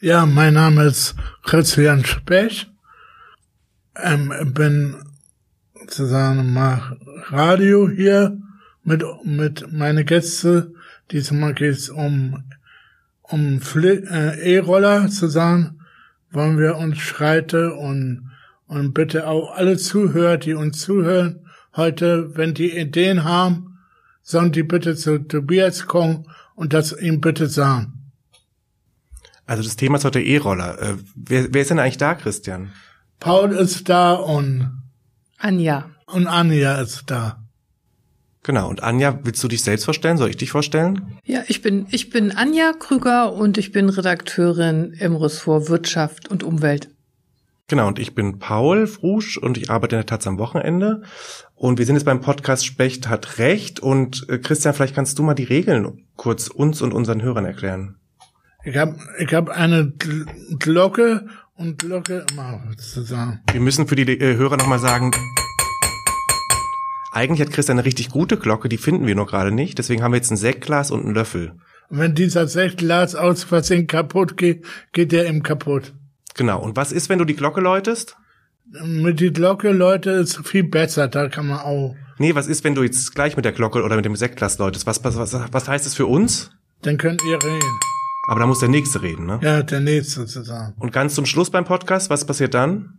Ja, mein Name ist Christian Spech. Ähm, bin sozusagen mach Radio hier mit mit meine Gäste. Diesmal geht's um um äh, E-Roller zusammen. Wollen wir uns schreiten und und bitte auch alle Zuhörer, die uns zuhören heute, wenn die Ideen haben, sollen die bitte zu Tobias kommen und das ihm bitte sagen. Also das Thema ist heute E-Roller. Äh, wer, wer ist denn eigentlich da, Christian? Paul ist da und Anja. Und Anja ist da. Genau. Und Anja, willst du dich selbst vorstellen? Soll ich dich vorstellen? Ja, ich bin, ich bin Anja Krüger und ich bin Redakteurin im Ressort Wirtschaft und Umwelt. Genau, und ich bin Paul Frusch und ich arbeite in der Taz am Wochenende. Und wir sind jetzt beim Podcast Specht hat Recht. Und äh, Christian, vielleicht kannst du mal die Regeln kurz uns und unseren Hörern erklären. Ich habe ich hab eine Glocke und Glocke immer zusammen. Wir müssen für die äh, Hörer nochmal sagen, eigentlich hat Chris eine richtig gute Glocke, die finden wir noch gerade nicht. Deswegen haben wir jetzt ein Sektglas und einen Löffel. Und wenn dieser Sektglas aus Versehen kaputt geht, geht der eben kaputt. Genau. Und was ist, wenn du die Glocke läutest? Mit die Glocke läute ist viel besser, da kann man auch. Nee, was ist, wenn du jetzt gleich mit der Glocke oder mit dem Sektglas läutest? Was, was, was, was heißt das für uns? Dann könnt ihr reden. Aber da muss der Nächste reden, ne? Ja, der Nächste sozusagen. Und ganz zum Schluss beim Podcast, was passiert dann?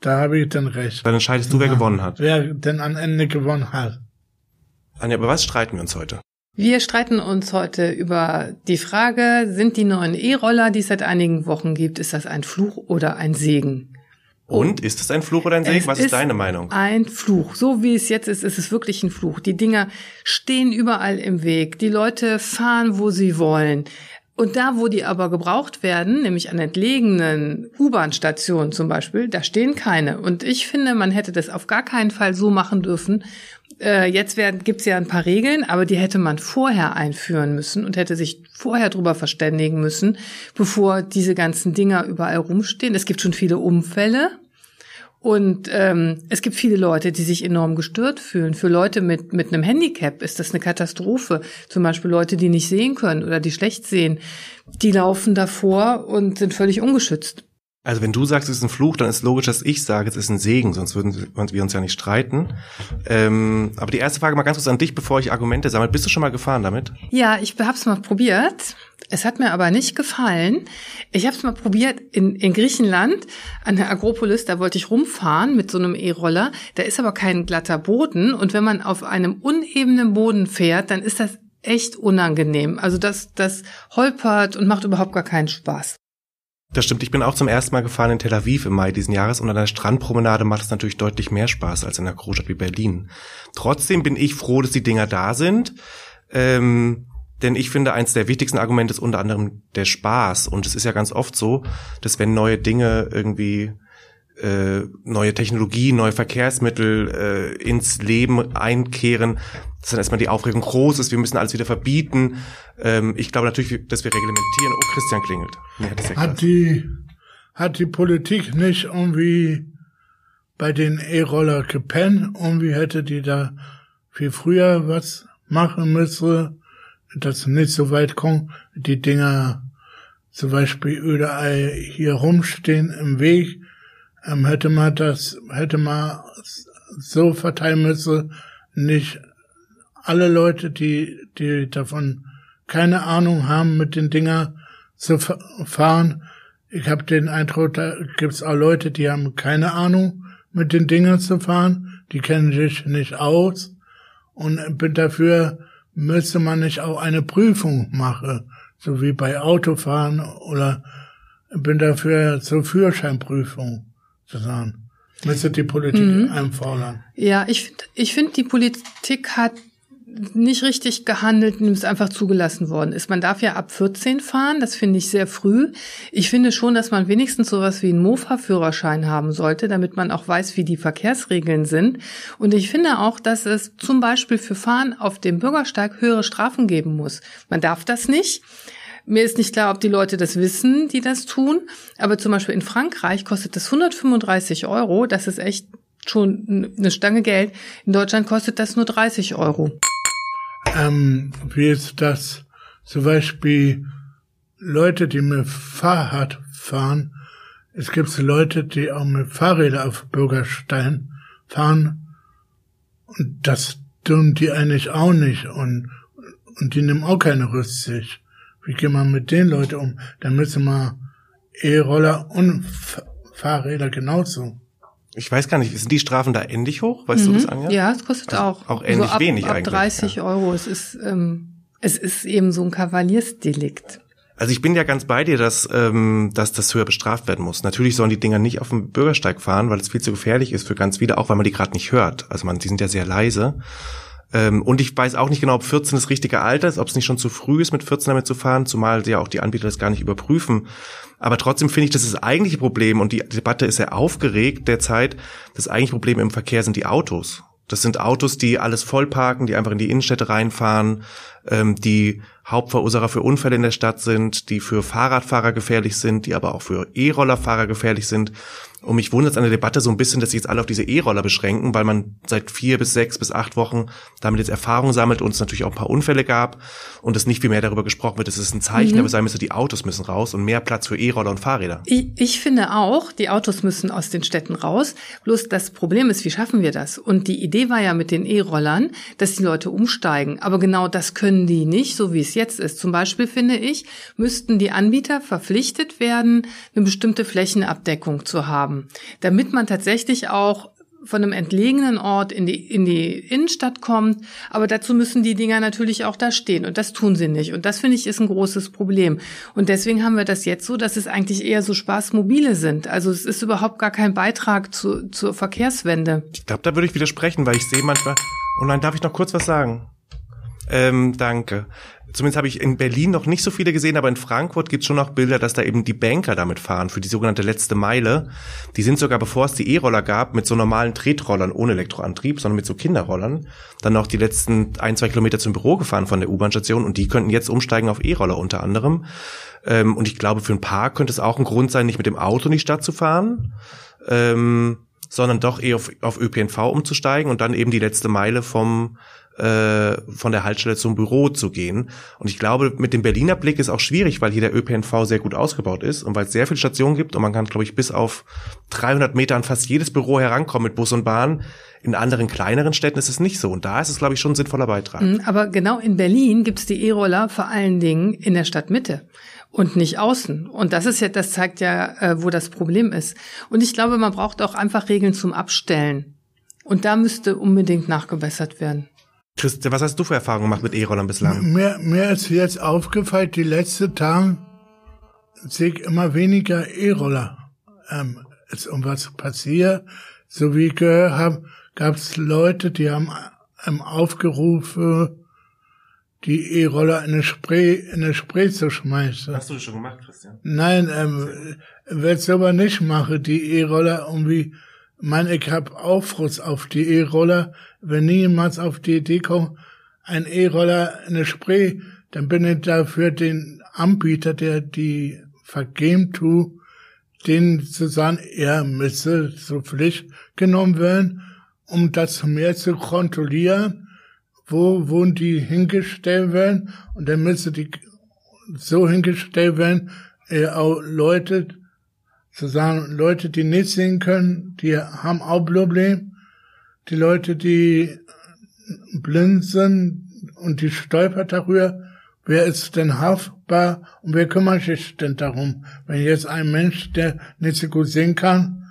Da habe ich dann recht. Dann entscheidest du, wer ja. gewonnen hat. Wer denn am Ende gewonnen hat. Anja, über was streiten wir uns heute? Wir streiten uns heute über die Frage, sind die neuen E-Roller, die es seit einigen Wochen gibt, ist das ein Fluch oder ein Segen? Und ist es ein Fluch oder ein Segen? Was ist, ist deine Meinung? Ein Fluch. So wie es jetzt ist, ist es wirklich ein Fluch. Die Dinger stehen überall im Weg. Die Leute fahren, wo sie wollen. Und da, wo die aber gebraucht werden, nämlich an entlegenen U-Bahn-Stationen zum Beispiel, da stehen keine. Und ich finde, man hätte das auf gar keinen Fall so machen dürfen. Äh, jetzt werden, gibt's ja ein paar Regeln, aber die hätte man vorher einführen müssen und hätte sich vorher drüber verständigen müssen, bevor diese ganzen Dinger überall rumstehen. Es gibt schon viele Unfälle und ähm, es gibt viele Leute, die sich enorm gestört fühlen. Für Leute mit, mit einem Handicap ist das eine Katastrophe. Zum Beispiel Leute, die nicht sehen können oder die schlecht sehen. Die laufen davor und sind völlig ungeschützt. Also wenn du sagst, es ist ein Fluch, dann ist logisch, dass ich sage, es ist ein Segen, sonst würden wir uns ja nicht streiten. Ähm, aber die erste Frage mal ganz kurz an dich, bevor ich Argumente sammle. Bist du schon mal gefahren damit? Ja, ich habe es mal probiert. Es hat mir aber nicht gefallen. Ich habe es mal probiert in, in Griechenland an der Agropolis, da wollte ich rumfahren mit so einem E-Roller. Da ist aber kein glatter Boden und wenn man auf einem unebenen Boden fährt, dann ist das echt unangenehm. Also das, das holpert und macht überhaupt gar keinen Spaß. Das stimmt. Ich bin auch zum ersten Mal gefahren in Tel Aviv im Mai diesen Jahres und an der Strandpromenade macht es natürlich deutlich mehr Spaß als in einer Großstadt wie Berlin. Trotzdem bin ich froh, dass die Dinger da sind. Ähm, denn ich finde, eins der wichtigsten Argumente ist unter anderem der Spaß. Und es ist ja ganz oft so, dass wenn neue Dinge irgendwie äh, neue Technologie, neue Verkehrsmittel äh, ins Leben einkehren, dass dann erstmal die Aufregung groß ist, wir müssen alles wieder verbieten. Ähm, ich glaube natürlich, dass wir reglementieren. Oh, Christian klingelt. Nee, hat, ja hat die hat die Politik nicht irgendwie bei den E-Roller gepennt? Irgendwie hätte die da viel früher was machen müssen, dass nicht so weit kommt, die Dinger zum Beispiel überall hier rumstehen im Weg ähm, hätte man das, hätte man so verteilen müssen, nicht alle Leute, die, die davon keine Ahnung haben, mit den Dinger zu fahren. Ich habe den Eindruck, da gibt's auch Leute, die haben keine Ahnung, mit den Dingern zu fahren, die kennen sich nicht aus und bin dafür, müsste man nicht auch eine Prüfung machen, so wie bei Autofahren oder bin dafür zur Führerscheinprüfung zu sagen. Müsste die Politik mhm. einfordern. Ja, ich finde, ich finde, die Politik hat nicht richtig gehandelt, indem es einfach zugelassen worden ist. Man darf ja ab 14 fahren, das finde ich sehr früh. Ich finde schon, dass man wenigstens sowas wie einen Mofa-Führerschein haben sollte, damit man auch weiß, wie die Verkehrsregeln sind. Und ich finde auch, dass es zum Beispiel für Fahren auf dem Bürgersteig höhere Strafen geben muss. Man darf das nicht. Mir ist nicht klar, ob die Leute das wissen, die das tun. Aber zum Beispiel in Frankreich kostet das 135 Euro. Das ist echt schon eine Stange Geld. In Deutschland kostet das nur 30 Euro. Ähm, wie ist das zum Beispiel Leute, die mit Fahrrad fahren. Es gibt Leute, die auch mit Fahrrädern auf Bürgerstein fahren. Und das tun die eigentlich auch nicht. Und, und die nehmen auch keine Rücksicht. Wie geht man mit den Leuten um? Da müssen wir E-Roller und Fahrräder genauso. Ich weiß gar nicht, sind die Strafen da ähnlich hoch? Weißt mhm. du das, Anja? Ja, es kostet also auch. Auch ähnlich so ab, wenig ab eigentlich. 30 ja. Euro. Es ist, ähm, es ist eben so ein Kavaliersdelikt. Also ich bin ja ganz bei dir, dass, ähm, dass das höher bestraft werden muss. Natürlich sollen die Dinger nicht auf dem Bürgersteig fahren, weil es viel zu gefährlich ist für ganz viele, auch weil man die gerade nicht hört. Also man, die sind ja sehr leise. Ähm, und ich weiß auch nicht genau, ob 14 das richtige Alter ist, ob es nicht schon zu früh ist, mit 14 damit zu fahren, zumal ja auch die Anbieter das gar nicht überprüfen. Aber trotzdem finde ich, das ist das eigentliche Problem und die Debatte ist sehr aufgeregt derzeit. Das eigentliche Problem im Verkehr sind die Autos. Das sind Autos, die alles vollparken, die einfach in die Innenstädte reinfahren, ähm, die Hauptverursacher für Unfälle in der Stadt sind, die für Fahrradfahrer gefährlich sind, die aber auch für E-Rollerfahrer gefährlich sind. Und mich wundert es an der Debatte so ein bisschen, dass sie jetzt alle auf diese E-Roller beschränken, weil man seit vier bis sechs bis acht Wochen damit jetzt Erfahrung sammelt und es natürlich auch ein paar Unfälle gab und es nicht viel mehr darüber gesprochen wird. Es ist ein Zeichen, Mhm. aber sein müsste, die Autos müssen raus und mehr Platz für E-Roller und Fahrräder. Ich, ich finde auch, die Autos müssen aus den Städten raus. Bloß das Problem ist, wie schaffen wir das? Und die Idee war ja mit den E-Rollern, dass die Leute umsteigen. Aber genau das können die nicht, so wie es jetzt ist. Zum Beispiel finde ich, müssten die Anbieter verpflichtet werden, eine bestimmte Flächenabdeckung zu haben, damit man tatsächlich auch von einem entlegenen Ort in die, in die Innenstadt kommt. Aber dazu müssen die Dinger natürlich auch da stehen. Und das tun sie nicht. Und das finde ich ist ein großes Problem. Und deswegen haben wir das jetzt so, dass es eigentlich eher so Spaßmobile sind. Also es ist überhaupt gar kein Beitrag zu, zur Verkehrswende. Ich glaube, da würde ich widersprechen, weil ich sehe manchmal. Oh nein, darf ich noch kurz was sagen? Ähm, danke. Zumindest habe ich in Berlin noch nicht so viele gesehen, aber in Frankfurt gibt es schon noch Bilder, dass da eben die Banker damit fahren für die sogenannte letzte Meile. Die sind sogar, bevor es die E-Roller gab, mit so normalen Tretrollern ohne Elektroantrieb, sondern mit so Kinderrollern, dann noch die letzten ein, zwei Kilometer zum Büro gefahren von der U-Bahn-Station und die könnten jetzt umsteigen auf E-Roller unter anderem. Ähm, und ich glaube, für ein paar könnte es auch ein Grund sein, nicht mit dem Auto in die Stadt zu fahren. Ähm, sondern doch eher auf, auf ÖPNV umzusteigen und dann eben die letzte Meile vom äh, von der Haltestelle zum Büro zu gehen. Und ich glaube, mit dem Berliner Blick ist auch schwierig, weil hier der ÖPNV sehr gut ausgebaut ist und weil es sehr viele Stationen gibt und man kann, glaube ich, bis auf 300 Meter an fast jedes Büro herankommen mit Bus und Bahn. In anderen kleineren Städten ist es nicht so. Und da ist es, glaube ich, schon ein sinnvoller Beitrag. Mhm, Aber genau in Berlin gibt's die E-Roller vor allen Dingen in der Stadtmitte und nicht außen. Und das ist ja, das zeigt ja, äh, wo das Problem ist. Und ich glaube, man braucht auch einfach Regeln zum Abstellen. Und da müsste unbedingt nachgebessert werden. Christian, was hast du für Erfahrungen gemacht mit E-Rollern bislang? Mir, mir ist jetzt aufgefallen, die letzten Tage sehe ich immer weniger E-Roller. Ähm, ist irgendwas passiert. So wie ich gehört habe, gab es Leute, die haben ähm, aufgerufen, die E-Roller in eine Spray, in eine Spray zu schmeißen. Hast du das schon gemacht, Christian? Nein, ähm, werd's aber nicht machen, die E-Roller irgendwie. Man, ich hab Aufruss auf die E-Roller. Wenn niemals auf die Idee kommt, ein E-Roller in eine Spray, dann bin ich dafür den Anbieter, der die vergeben tu, den zu sagen, er müsse zur Pflicht genommen werden, um das mehr zu kontrollieren, wo, wo die hingestellt werden, und dann müsse die so hingestellt werden, äh, auch Leute, zu sagen, Leute, die nicht sehen können, die haben auch Problem. Die Leute, die blind sind und die stolpert darüber, wer ist denn haftbar und wer kümmert sich denn darum? Wenn jetzt ein Mensch, der nicht so gut sehen kann,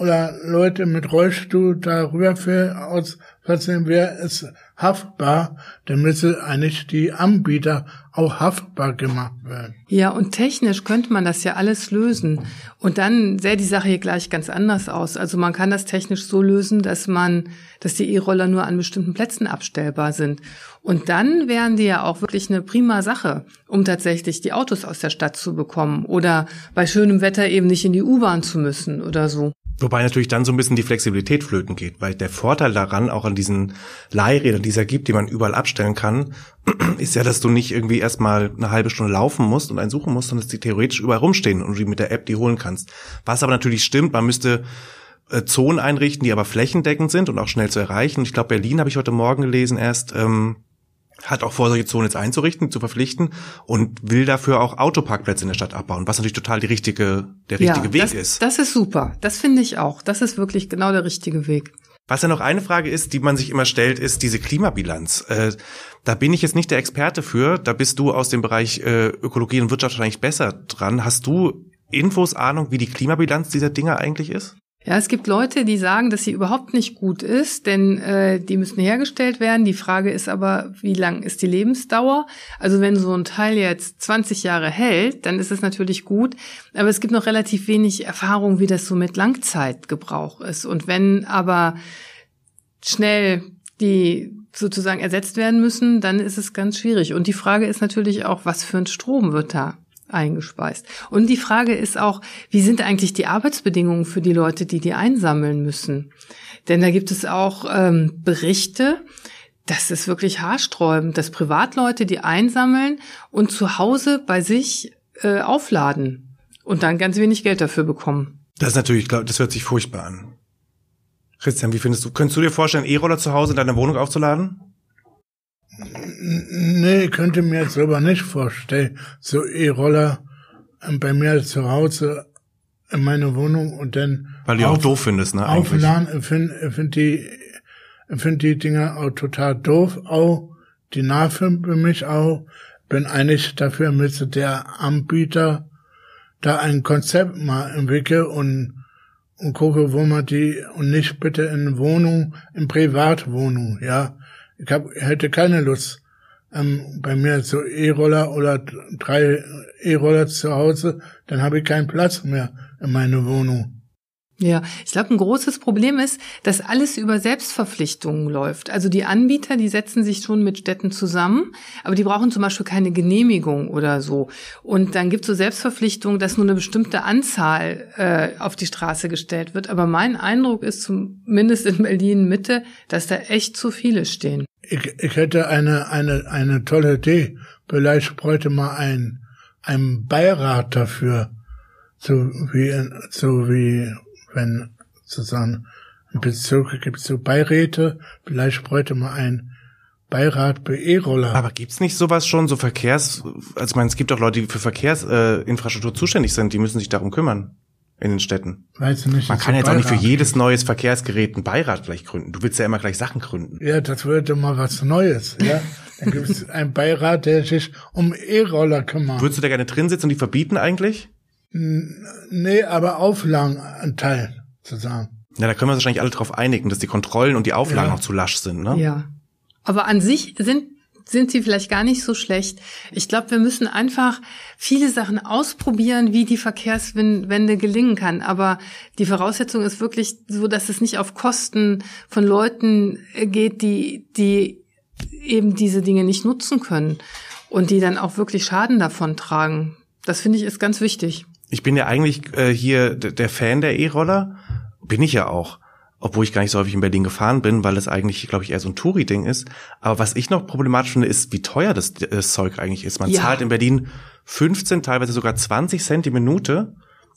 oder Leute mit Rollstuhl darüber für aus Versehen, wer ist haftbar, dann müsse eigentlich die Anbieter auch haftbar gemacht werden. Ja, und technisch könnte man das ja alles lösen. Und dann sähe die Sache hier gleich ganz anders aus. Also man kann das technisch so lösen, dass man, dass die E-Roller nur an bestimmten Plätzen abstellbar sind. Und dann wären die ja auch wirklich eine prima Sache, um tatsächlich die Autos aus der Stadt zu bekommen oder bei schönem Wetter eben nicht in die U-Bahn zu müssen oder so. Wobei natürlich dann so ein bisschen die Flexibilität flöten geht, weil der Vorteil daran, auch an diesen Leihrädern, die es ja gibt, die man überall abstellen kann, ist ja, dass du nicht irgendwie erstmal eine halbe Stunde laufen musst und einen suchen musst, sondern dass die theoretisch überall rumstehen und du mit der App die holen kannst. Was aber natürlich stimmt, man müsste äh, Zonen einrichten, die aber flächendeckend sind und auch schnell zu erreichen. Ich glaube, Berlin habe ich heute Morgen gelesen erst, ähm, hat auch vor, solche Zonen jetzt einzurichten, zu verpflichten und will dafür auch Autoparkplätze in der Stadt abbauen, was natürlich total die richtige, der richtige ja, Weg das, ist. Das ist super. Das finde ich auch. Das ist wirklich genau der richtige Weg. Was ja noch eine Frage ist, die man sich immer stellt, ist diese Klimabilanz. Äh, da bin ich jetzt nicht der Experte für. Da bist du aus dem Bereich äh, Ökologie und Wirtschaft wahrscheinlich besser dran. Hast du Infos, Ahnung, wie die Klimabilanz dieser Dinge eigentlich ist? Ja, es gibt Leute, die sagen, dass sie überhaupt nicht gut ist, denn äh, die müssen hergestellt werden. Die Frage ist aber, wie lang ist die Lebensdauer? Also wenn so ein Teil jetzt 20 Jahre hält, dann ist es natürlich gut. Aber es gibt noch relativ wenig Erfahrung, wie das so mit Langzeitgebrauch ist. Und wenn aber schnell die sozusagen ersetzt werden müssen, dann ist es ganz schwierig. Und die Frage ist natürlich auch, was für ein Strom wird da eingespeist. Und die Frage ist auch, wie sind eigentlich die Arbeitsbedingungen für die Leute, die die einsammeln müssen? Denn da gibt es auch ähm, Berichte, das ist wirklich haarsträubend, dass Privatleute die einsammeln und zu Hause bei sich äh, aufladen und dann ganz wenig Geld dafür bekommen. Das ist natürlich, das hört sich furchtbar an. Christian, wie findest du, könntest du dir vorstellen, E-Roller zu Hause in deiner Wohnung aufzuladen? Nee, könnte mir jetzt aber nicht vorstellen, so E-Roller ähm, bei mir zu Hause in meine Wohnung und dann weil du auf, auch doof findest, ne? Aufladen, ich finde find die find die Dinger auch total doof, auch die nerven für mich auch. Bin eigentlich dafür müsste der Anbieter da ein Konzept mal entwickeln und und gucke, wo man die und nicht bitte in Wohnung, in Privatwohnung, ja. Ich hab, hätte keine Lust, ähm, bei mir so E-Roller oder drei E-Roller zu Hause, dann habe ich keinen Platz mehr in meiner Wohnung. Ja, ich glaube, ein großes Problem ist, dass alles über Selbstverpflichtungen läuft. Also die Anbieter, die setzen sich schon mit Städten zusammen, aber die brauchen zum Beispiel keine Genehmigung oder so. Und dann gibt es so Selbstverpflichtungen, dass nur eine bestimmte Anzahl äh, auf die Straße gestellt wird. Aber mein Eindruck ist zumindest in Berlin Mitte, dass da echt zu viele stehen. Ich, ich hätte eine, eine, eine tolle Idee. Vielleicht bräuchte mal ein, ein Beirat dafür. So wie, so wie wenn sozusagen in Bezirke gibt so Beiräte, vielleicht bräuchte man ein Beirat bei E-Roller. Aber gibt's nicht sowas schon, so Verkehrs, also ich meine, es gibt auch Leute, die für Verkehrsinfrastruktur äh, zuständig sind, die müssen sich darum kümmern in den Städten. Weiß nicht. Man kann jetzt Beirat. auch nicht für jedes neues Verkehrsgerät einen Beirat gleich gründen. Du willst ja immer gleich Sachen gründen. Ja, das würde mal was Neues, ja. Dann gibt es einen Beirat, der sich um E-Roller kümmert. Würdest du da gerne drin sitzen und die verbieten eigentlich? Nee, aber Auflagenanteil zu sagen. Ja, da können wir uns wahrscheinlich alle darauf einigen, dass die Kontrollen und die Auflagen ja. noch zu lasch sind, ne? Ja. Aber an sich sind sind sie vielleicht gar nicht so schlecht. Ich glaube, wir müssen einfach viele Sachen ausprobieren, wie die Verkehrswende gelingen kann. Aber die Voraussetzung ist wirklich so, dass es nicht auf Kosten von Leuten geht, die, die eben diese Dinge nicht nutzen können und die dann auch wirklich Schaden davon tragen. Das finde ich ist ganz wichtig. Ich bin ja eigentlich äh, hier der Fan der E-Roller. Bin ich ja auch. Obwohl ich gar nicht so häufig in Berlin gefahren bin, weil es eigentlich, glaube ich, eher so ein Touri-Ding ist. Aber was ich noch problematisch finde, ist, wie teuer das, das Zeug eigentlich ist. Man ja. zahlt in Berlin 15, teilweise sogar 20 Cent die Minute.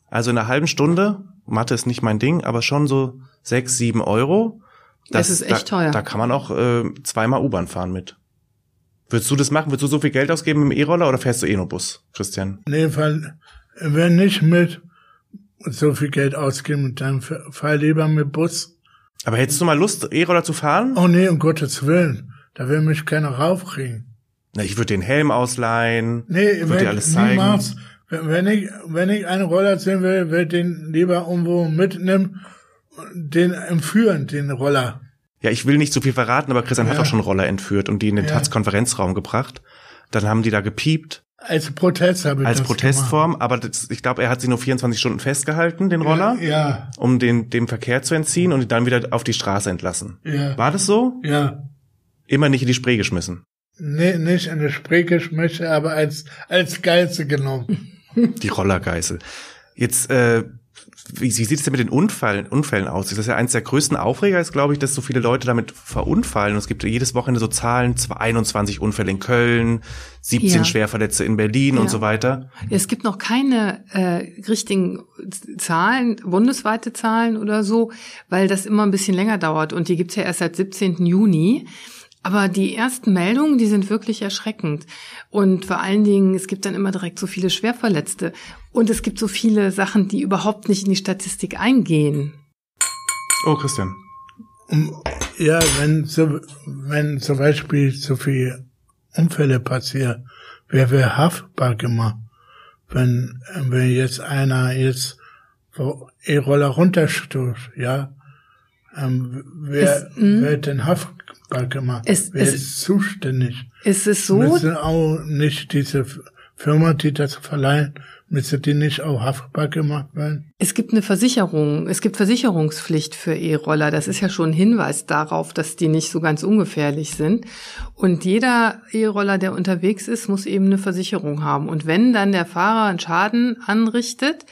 Also in einer halben Stunde, Mathe ist nicht mein Ding, aber schon so 6, 7 Euro. Das, das ist echt da, teuer. Da kann man auch äh, zweimal U-Bahn fahren mit. Würdest du das machen? Würdest du so viel Geld ausgeben im E-Roller oder fährst du eh nur Bus, Christian? Nee, weil, wenn nicht mit so viel Geld ausgeben, dann fahr lieber mit Bus. Aber hättest du mal Lust, E-Roller zu fahren? Oh nee, um Gottes Willen. Da will mich keiner raufkriegen. Na, ich würde den Helm ausleihen. Nee, würde dir alles zeigen. Niemals. Wenn ich, wenn ich einen Roller sehen will, will den lieber irgendwo mitnehmen, den entführen, den Roller. Ja, ich will nicht zu viel verraten, aber Christian ja. hat auch schon Roller entführt und die in den ja. Taz-Konferenzraum gebracht. Dann haben die da gepiept. Als Protest habe ich Als das Protestform, gemacht. aber das, ich glaube, er hat sie nur 24 Stunden festgehalten, den Roller, ja, ja. um den dem Verkehr zu entziehen und ihn dann wieder auf die Straße entlassen. Ja. War das so? Ja. Immer nicht in die Spree geschmissen. Nee, nicht in die Spree geschmissen, aber als als Geißel genommen. Die Rollergeißel. Jetzt äh, wie, sieht es denn mit den Unfällen, Unfällen aus? Das ist ja eines der größten Aufreger, ist, glaube ich, dass so viele Leute damit verunfallen. Und es gibt jedes Wochenende so Zahlen, 21 Unfälle in Köln, 17 ja. Schwerverletzte in Berlin ja. und so weiter. Es gibt noch keine äh, richtigen Zahlen, bundesweite Zahlen oder so, weil das immer ein bisschen länger dauert. Und die gibt's ja erst seit 17. Juni. Aber die ersten Meldungen, die sind wirklich erschreckend. Und vor allen Dingen, es gibt dann immer direkt so viele Schwerverletzte. Und es gibt so viele Sachen, die überhaupt nicht in die Statistik eingehen. Oh, Christian. Ja, wenn so, wenn zum Beispiel so viele Unfälle passieren, wer wäre haftbar gemacht? Wenn, wenn jetzt einer jetzt E-Roller runterstoßt, ja, ähm, wer, hm? wer denn haftbar gemacht? Es, wer es, ist zuständig? Ist es so? Müssen auch nicht diese Firma, die das verleihen, müsste die nicht auch haftbar gemacht werden? Es gibt eine Versicherung, es gibt Versicherungspflicht für E-Roller. Das ist ja schon ein Hinweis darauf, dass die nicht so ganz ungefährlich sind. Und jeder E-Roller, der unterwegs ist, muss eben eine Versicherung haben. Und wenn dann der Fahrer einen Schaden anrichtet,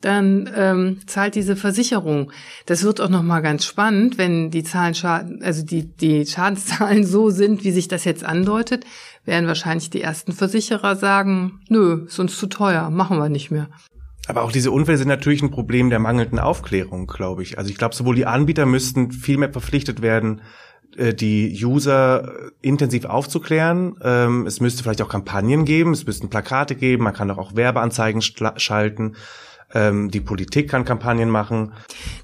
dann ähm, zahlt diese Versicherung. Das wird auch noch mal ganz spannend, wenn die Zahlen Schaden, also die die Schadenszahlen so sind, wie sich das jetzt andeutet, werden wahrscheinlich die ersten Versicherer sagen, nö, ist uns zu teuer, machen wir nicht mehr. Aber auch diese Unfälle sind natürlich ein Problem der mangelnden Aufklärung, glaube ich. Also ich glaube, sowohl die Anbieter müssten viel mehr verpflichtet werden, äh, die User intensiv aufzuklären. Ähm, es müsste vielleicht auch Kampagnen geben, es müssten Plakate geben, man kann doch auch Werbeanzeigen schalten ähm, die Politik kann Kampagnen machen.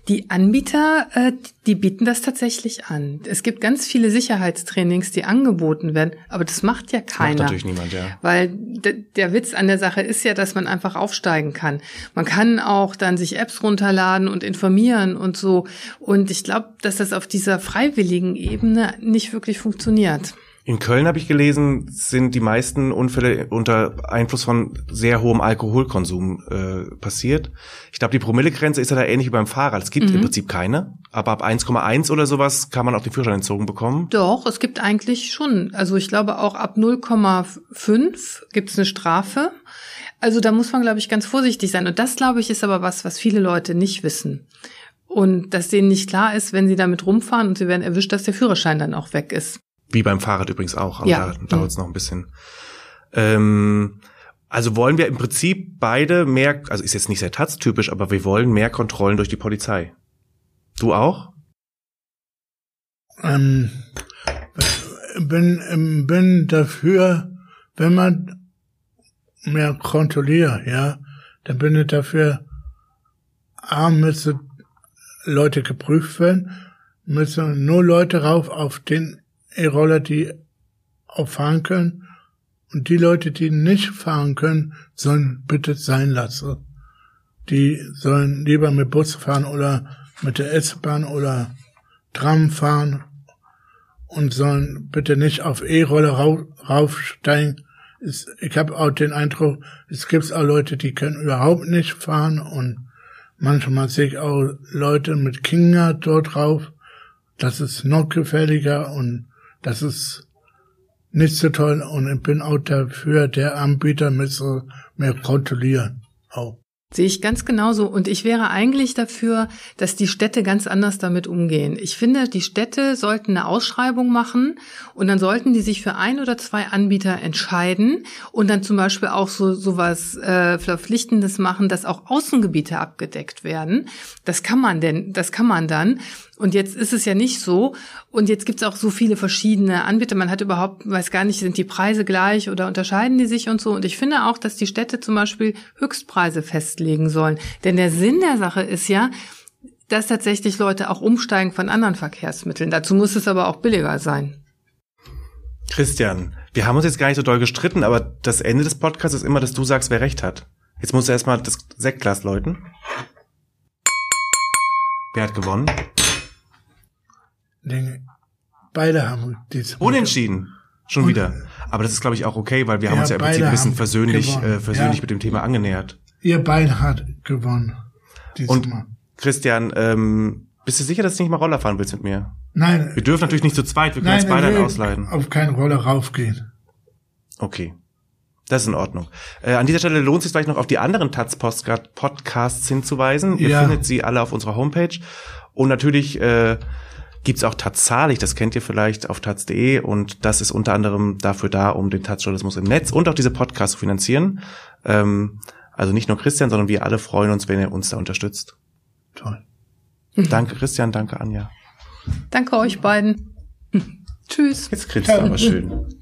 Die Anbieter, äh, die bieten das tatsächlich an. Es gibt ganz viele Sicherheitstrainings, die angeboten werden, aber das macht ja keiner. Macht natürlich niemand, ja. Weil der Witz an der Sache ist ja, dass man einfach aufsteigen kann. Man kann auch dann sich Apps runterladen und informieren und so. Und ich glaube, dass das auf dieser freiwilligen Ebene nicht wirklich funktioniert. In Köln habe ich gelesen, sind die meisten Unfälle unter Einfluss von sehr hohem Alkoholkonsum äh, passiert. Ich glaube, die Promillegrenze ist ja da ähnlich wie beim Fahrrad. Es gibt mhm. im Prinzip keine, aber ab 1,1 oder sowas kann man auch den Führerschein entzogen bekommen. Doch, es gibt eigentlich schon. Also ich glaube auch ab 0,5 gibt es eine Strafe. Also da muss man, glaube ich, ganz vorsichtig sein. Und das, glaube ich, ist aber was, was viele Leute nicht wissen. Und dass denen nicht klar ist, wenn sie damit rumfahren und sie werden erwischt, dass der Führerschein dann auch weg ist. Wie beim Fahrrad übrigens auch, aber ja. da dauert es noch ein bisschen. Ähm, also wollen wir im Prinzip beide mehr, also ist jetzt nicht sehr taz-typisch, aber wir wollen mehr Kontrollen durch die Polizei. Du auch? Ähm, bin, bin dafür, wenn man mehr kontrolliert, ja, dann bin ich dafür, A, müssen Leute geprüft werden, müssen nur Leute rauf auf den E-Roller, die auch fahren können. Und die Leute, die nicht fahren können, sollen bitte sein lassen. Die sollen lieber mit Bus fahren oder mit der S-Bahn oder Tram fahren und sollen bitte nicht auf E-Roller raufsteigen. Ich habe auch den Eindruck, es gibt auch Leute, die können überhaupt nicht fahren und manchmal sehe ich auch Leute mit Kindern dort rauf. Das ist noch gefährlicher und das ist nicht so toll und ich bin auch dafür, der Anbieter müsse mehr kontrollieren. Auch. Sehe ich ganz genauso. Und ich wäre eigentlich dafür, dass die Städte ganz anders damit umgehen. Ich finde, die Städte sollten eine Ausschreibung machen und dann sollten die sich für ein oder zwei Anbieter entscheiden und dann zum Beispiel auch so sowas äh, Verpflichtendes machen, dass auch Außengebiete abgedeckt werden. Das kann man denn, das kann man dann. Und jetzt ist es ja nicht so. Und jetzt gibt es auch so viele verschiedene Anbieter. Man hat überhaupt, weiß gar nicht, sind die Preise gleich oder unterscheiden die sich und so. Und ich finde auch, dass die Städte zum Beispiel Höchstpreise festlegen sollen. Denn der Sinn der Sache ist ja, dass tatsächlich Leute auch umsteigen von anderen Verkehrsmitteln. Dazu muss es aber auch billiger sein. Christian, wir haben uns jetzt gar nicht so doll gestritten, aber das Ende des Podcasts ist immer, dass du sagst, wer recht hat. Jetzt musst du erstmal das Sektglas läuten. Wer hat gewonnen? Nee, beide haben dies. Unentschieden. Schon Und, wieder. Aber das ist, glaube ich, auch okay, weil wir ja, haben uns ja im Prinzip ein bisschen versöhnlich, äh, versöhnlich ja. mit dem Thema angenähert. Ihr beide hat gewonnen. Und Mal. Christian, ähm, bist du sicher, dass du nicht mal Roller fahren willst mit mir? Nein. Wir dürfen natürlich nicht zu zweit, wir können jetzt beide ausleihen. Auf keinen Roller raufgehen. Okay. Das ist in Ordnung. Äh, an dieser Stelle lohnt es sich vielleicht noch auf die anderen Taz-Podcasts hinzuweisen. Ihr ja. findet sie alle auf unserer Homepage. Und natürlich äh, gibt's auch Tazzalig, das kennt ihr vielleicht auf taz.de und das ist unter anderem dafür da, um den Taz-Journalismus im Netz und auch diese Podcasts zu finanzieren. Ähm, also nicht nur Christian, sondern wir alle freuen uns, wenn ihr uns da unterstützt. Toll. Danke Christian, danke Anja. Danke euch beiden. Tschüss. Jetzt grinst du aber schön.